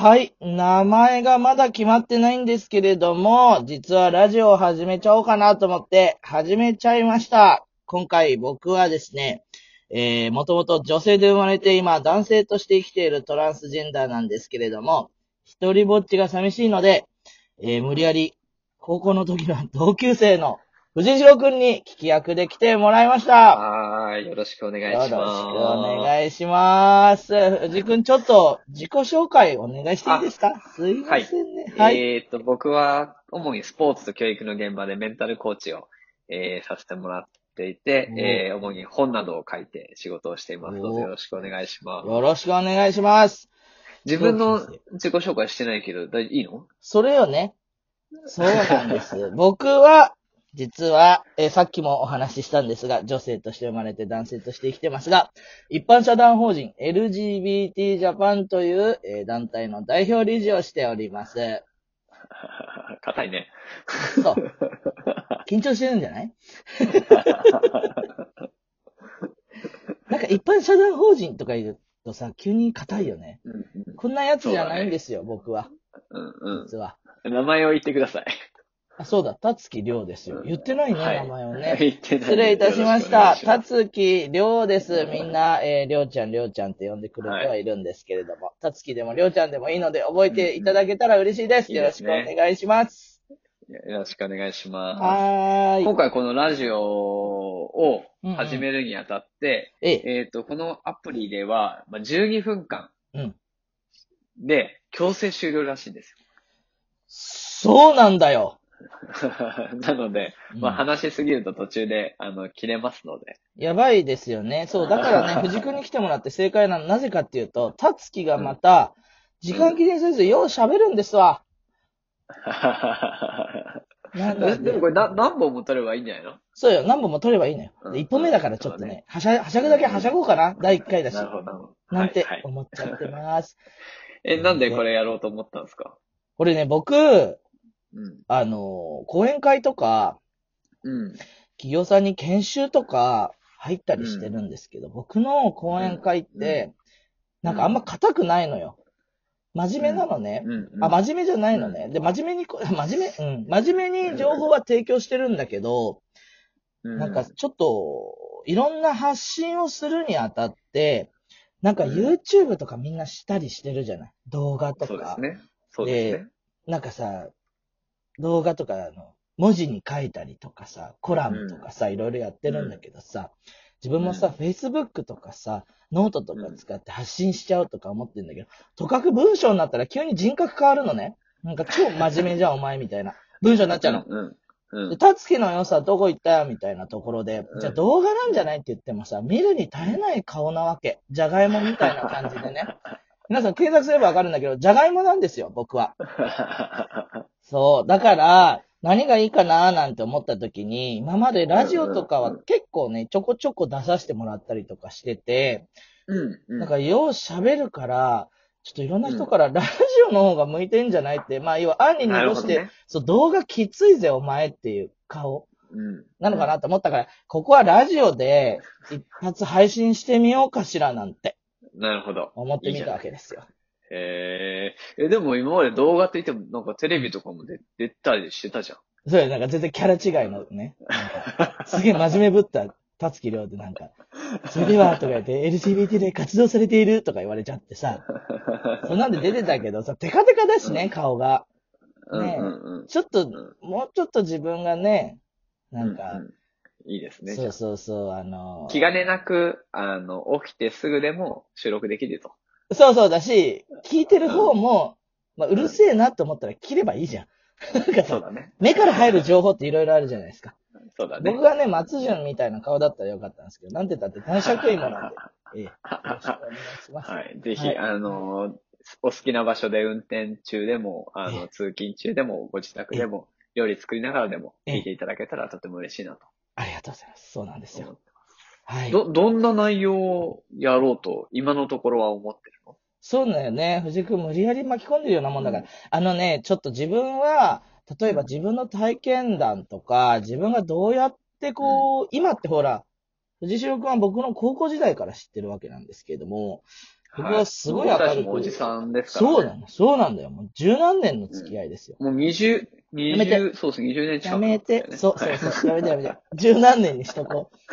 はい。名前がまだ決まってないんですけれども、実はラジオを始めちゃおうかなと思って、始めちゃいました。今回僕はですね、えー、もともと女性で生まれて今男性として生きているトランスジェンダーなんですけれども、一人ぼっちが寂しいので、えー、無理やり高校の時の同級生の藤代くんに聞き役で来てもらいました。はーい。よろしくお願いします。よろしくお願いします。藤くん、ちょっと自己紹介お願いしていいですか？すいませんね。はい。えっ、と、僕は、主にスポーツと教育の現場でメンタルコーチを、えーさせてもらっていて、おえー主に本などを書いて仕事をしています。どうぞおよろしくお願いします。よろしくお願いします。自分の自己紹介してないけど、いいの？それよね。そうなんです。僕は、実は、えーさっきもお話ししたんですが、女性として生まれて男性として生きてますが、一般社団法人 LGBT ジャパンという、えー団体の代表理事をしております。硬いね。そう。緊張してるんじゃない？なんか一般社団法人とか言うとさ、急に硬いよね。うんこんなやつじゃないんですよ、僕は。うん実は。うん。名前を言ってください。あ、そうだ、たつきりょうですよ。言ってないね、はい名前をね。言ってない失礼いたしました。たたつきりょうです。みんな、えー、りょうちゃん、りょうちゃんって呼んでくれてはいるんですけれども、たつきでもりょうちゃんでもいいので覚えていただけたら嬉しいです。いいよろしくお願いします。よろしくお願いします。はーい。今回このラジオを始めるにあたって、ええ、えっ、と、このアプリでは、まあ、12分間うん。で強制終了らしいんですそうなんだよ。よ。なので、まあ、うん話しすぎると途中で、あの、切れますので。やばいですよね。そう、だからね、藤君に来てもらって正解なの。なぜかっていうと、たつきがまた、時間切りにせず、よう喋るんですわ。なんだでもこれな何本も取ればいいんじゃないの？そうよ、何本も取ればいいのよ。うんで一本目だからちょっとね、はしゃ、はしゃぐだけはしゃごうかな。第1回だし。なるほどなるほど。なんてはいはい思っちゃってます。え、なんでこれやろうと思ったんですか？これね、僕、うん。あの、講演会とか、うん。企業さんに研修とか入ったりしてるんですけど、僕の講演会って、なんかあんま硬くないのよ。真面目なのね。うん。うんあ、真面目じゃないのね。で、真面目にこ、真面目、うん。真面目に情報は提供してるんだけど、なんかちょっと、いろんな発信をするにあたって、なんかうん YouTube とかみんなしたりしてるじゃない動画とか。そうですね。そうですね。なんかさ、動画とかあの、文字に書いたりとかさ、コラムとかさ、いろいろやってるんだけどさ、自分もさ、Facebook とかさ、ノートとか使って発信しちゃうとか思ってんだけど、とかく文章になったら急に人格変わるのね。なんか超真面目じゃん、お前みたいな。文章になっちゃうの。うん。うん。で、たつきの良さどこ行ったよみたいなところで、うんじゃあ動画なんじゃないって言ってもさ、見るに耐えない顔なわけ。じゃがいもみたいな感じでね。皆さん検索すればわかるんだけど、じゃがいもなんですよ、僕は。そう。だから、何がいいかなーなんて思った時に、今までラジオとかは結構ね、ちょこちょこ出させてもらったりとかしてて、うん。うん。なんかよう喋るから、ちょっといろんな人からラジオの方が向いてんじゃないって、まあ要は案に濁して。そう、動画きついぜお前っていう顔うん。なのかなと思ったから、ここはラジオで一発配信してみようかしらなんてなるほど。思ってみたわけですよ。へえ。え、でも今まで動画って言っても、なんかテレビとかも出出たりしてたじゃん。そうや、なんか全然キャラ違いのね。なんかすげえ真面目ぶった、たつきりょうでなんか、それでは、とか言って、LGBT で活動されているとか言われちゃってさ、そんなんで出てたけどさ、テカテカだしね、顔が。うんねうんうん。ちょっとん、もうちょっと自分がね、なんか、うういいですね。そうそうそう、あの、気兼ねなく、あの、起きてすぐでも収録できると。そうそうだし、聞いてる方も、まあ、うるせえなって思ったら切ればいいじゃん。なんかさ、そうだね。目から入る情報っていろいろあるじゃないですか。そうだね。僕がね、松潤みたいな顔だったらよかったんですけど、なんて言ったって男爵芋なんで、ええ、よろしくお願いします。はい。ぜひ、はいあの、お好きな場所で運転中でも、あえの、通勤中でも、ご自宅でも、料理作りながらでも、ええ聞いていただけたらとても嬉しいなとありがとうございます。そうなんですよ。思ってはい。ど、どんな内容をやろうと、今のところは思ってる？のそうだよね。藤井君無理やり巻き込んでるようなもんだから。あのね、ちょっと自分は、例えば自分の体験談とか、自分がどうやってこう、今ってほら、藤代君は僕の高校時代から知ってるわけなんですけれども、僕はすごい明るく。ちもおじさんですから、ね。そうなの、そうなんだよ。もう十何年の付き合いですよ。もう20、やめて20、そうですね、20年近く、やめて、そうそうそう、やめてやめて。十何年にしとこう。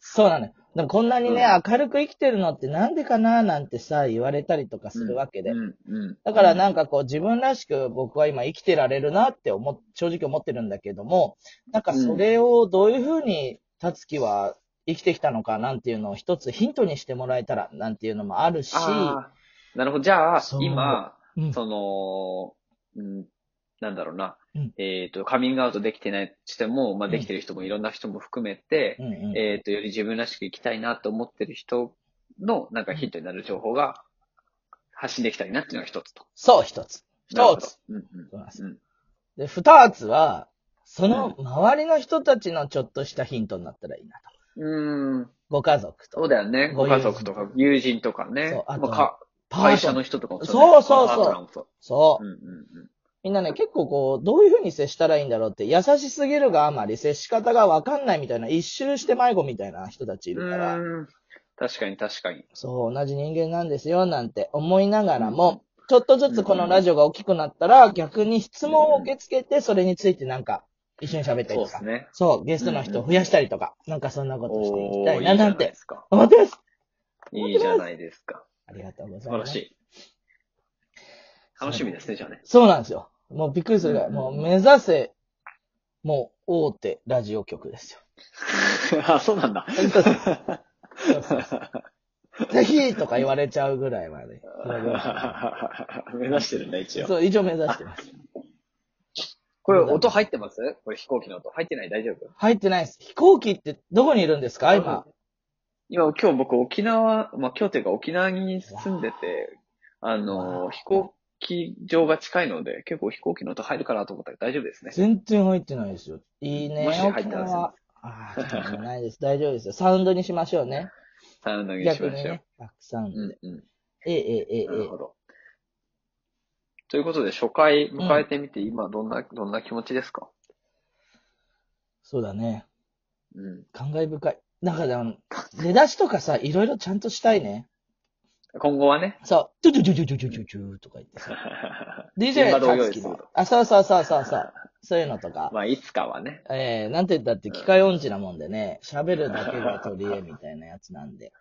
そうなのよ。でもこんなにね、う明るく生きてるのってなんでかななんてさ、言われたりとかするわけで。だからなんかこう自分らしく僕は今生きてられるなって思っ、正直思ってるんだけども、なんかそれをどういうふうにたつきは生きてきたのかなんていうのを一つヒントにしてもらえたらなんていうのもあるし、なるほど。じゃあ今、うんその、うん、なんだろうな。うんえっ、と、カミングアウトできてないとしても、まあ、うんできてる人もいろんな人も含めて、うんうんえっ、と、より自分らしく生きたいなと思ってる人の、なんかヒントになる情報が発信できたらいいなっていうのが一つと。そう、一つ。一つ。。うんそうなんうん。うんで、二つは、その周りの人たちのちょっとしたヒントになったらいいなと。うーん。ご家族と。そうだよね。ご家族とか友人とかね。そうあと会社の人とかもねそうそうそうそう。そうう。んうんうん。みんなね、結構こう、どういう風に接したらいいんだろうって、優しすぎるがあまり接し方がわかんないみたいな、一周して迷子みたいな人たちいるから、確かに確かに。そう、同じ人間なんですよ、なんて思いながらも、ちょっとずつこのラジオが大きくなったら、逆に質問を受け付けて、それについてなんか、一緒に喋ったりとかそうです、ね。そう、ゲストの人を増やしたりとか、なんかそんなことしていきたいな、じゃなんいでなてすか。思ってます。いいじゃないですか。ありがとうございます。素晴らしい。楽しみですね、じゃあね。そうなんですよ。もうびっくりするぐらい、うんもう目指せ、もう大手ラジオ局ですよ。あ、そうなんだ。そうそうそうぜひとか言われちゃうぐらいまで。目指してるんだ、一応。そう、一応目指してます。これ音入ってます？これ飛行機の音。入ってない？大丈夫？入ってないです。飛行機ってどこにいるんですか？今。今、今日僕沖縄、まあ今日というか沖縄に住んでて、あわの、あ飛行機場が近いので、結構飛行機の音入るかなと思ったけど大丈夫ですね。全然入ってないですよ。いいね、もし入沖ったら縄。ああ、ないです。大丈夫ですよ。サウンドにしましょうね。サウンドにしましょう。逆にね。バックサウンドで。うんうん。ええ、ええ、ええ、なるほど。ということで、初回迎えてみて、今どんな、どんな気持ちですか？そうだね。うん。感慨深い。だから、あの出だしとかさ、いろいろちゃんとしたいね。今後はね。そう、ちょちょちょちょちょちょとか言ってさ。DJ が勝つ。あ、そうそうそうそうそう。そういうのとか。まあ、いつかはね。ええー、なんて言ったって機械音痴なもんでね、喋るだけが取り柄みたいなやつなんで。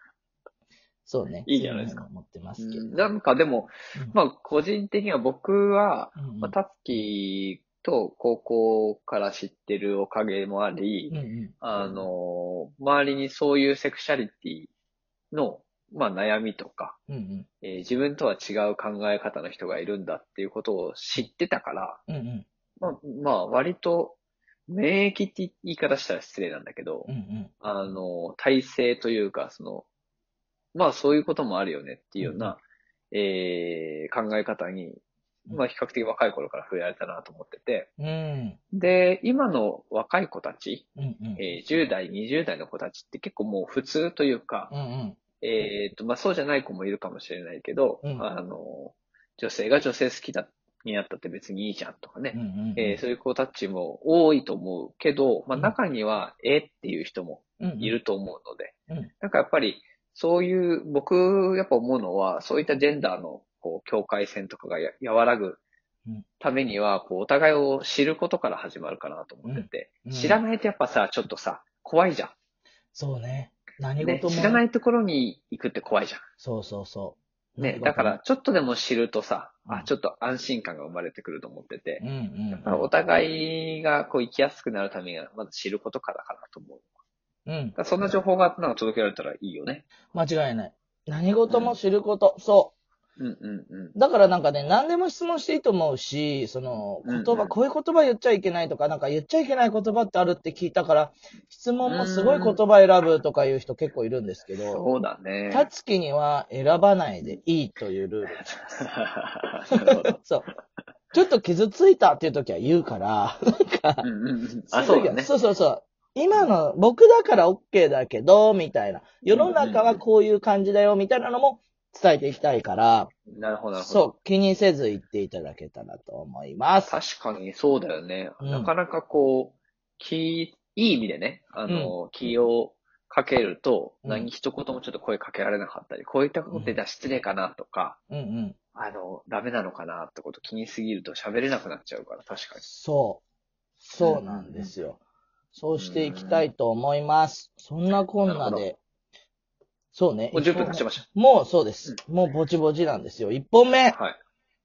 そうね。いいじゃないですか。思ってますけど。なんかでも、まあ、個人的には僕は、タツキ、まあ、と高校から知ってるおかげもあり、うんうん、あの、周りにそういうセクシャリティのまあ、悩みとか、うんうん。えー自分とは違う考え方の人がいるんだっていうことを知ってたから、うんうん。まあ、まあ、割と、免疫って言い方したら失礼なんだけど、うんうん。あの、体制というか、その、まあそういうこともあるよねっていうような、えー考え方に、まあ比較的若い頃から触れられたなと思ってて、うん。で、今の若い子たち、うんうん。えー10代、20代の子たちって結構もう普通というか、うんうんえっと、まあそうじゃない子もいるかもしれないけど、うん。あの、女性が女性好きだ、になったって別にいいじゃんとかね、うんうんえーそういう子たちも多いと思うけど、まあうん。中には、えっていう人もうんいると思うので、うん。なんかやっぱり、そういう、僕、やっぱ思うのは、そういったジェンダーの、こう、境界線とかがや和らぐうん。ためには、こう、お互いを知ることから始まるかなと思ってて、うん。知らないとやっぱさ、ちょっとさ、怖いじゃそうね。何ん。ね、事も。知らないところに行くって怖いじゃそうそうそう。ん。ね、だから、、ちょっとでも知るとさ、うんあ、ちょっと安心感が生まれてくると思っててうん、うんだからお互いがこう生きやすくなるためには、まず知ることからかなと思う。うん。そんな情報がなんか届けられたらいいよね。間違いない。何事も知ること。そうんうんうん。う。だからなんかね、何でも質問していいと思うし、その、言葉、うんうんこういう言葉言っちゃいけないとか、なんか言っちゃいけない言葉ってあるって聞いたから、質問もすごい言葉選ぶとかいう人結構いるんですけど、そうだね。たつきには選ばないでいいというルール。なるほど。そう。ちょっと傷ついたっていう時は言うから、うんうんうん。あ、そうだね。そうそうそう。今の、僕だから OK だけど、みたいな。世の中はこういう感じだよ、みたいなのも伝えていきたいから、なるほど、なるほど。そう、気にせず言っていただけたらと思います。確かにそうだよね。うんなかなかこう、気、いい意味でね、あの、気をかけると、うん何一言もちょっと声かけられなかったり、こういったことで失礼かなとか、うんうん。あの、ダメなのかなってこと気にすぎると喋れなくなっちゃうから、確かに。そう。そうなんですよ。そうしていきたいと思います。そんなこんなで。そうね。もう10分経ちましもうそうです。もうぼちぼちなんですよ。1本目、た。はい。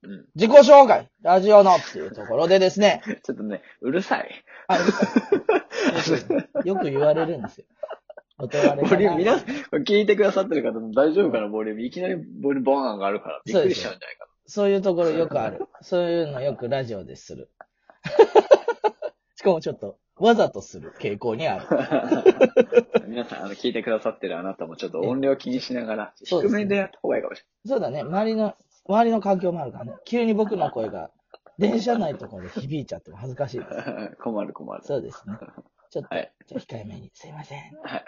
うん。自己紹介、ラジオのっていうところでですね。ちょっとね、うるさい。あ、よく言われるんですよ。ボリューム、皆なさん、聞いてくださってる方も大丈夫かな、ボリューム。いきなりボリュームボーンがあるから、びっくりしちゃうんじゃないかそういうところよくある。そういうのよくラジオでする。しかもちょっと、わざとする傾向にある。な。皆さん、あの、聞いてくださってるあなたもちょっと音量気にしながら、低めでやった方がいいかもしそうだね。周りの、周りの環境もあるからね。急に僕の声が、電車内とかで響いちゃっても恥ずかしいです。れない。困る困る。そうですね。ちょっと、はいじゃあ控えめに。すいません。はい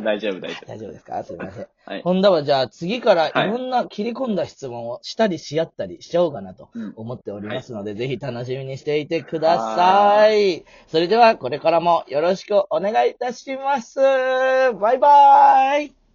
大丈夫、大丈大丈夫ですか？すいません。夫。はい。ほんだはじゃあ次からいはいろんな切り込んだ質問をしたりし合ったりしちゃおうかなとうん思っておりますので、ぜひ楽しみにしていてください。それではこれからもよろしくお願いいたします。バイバーイ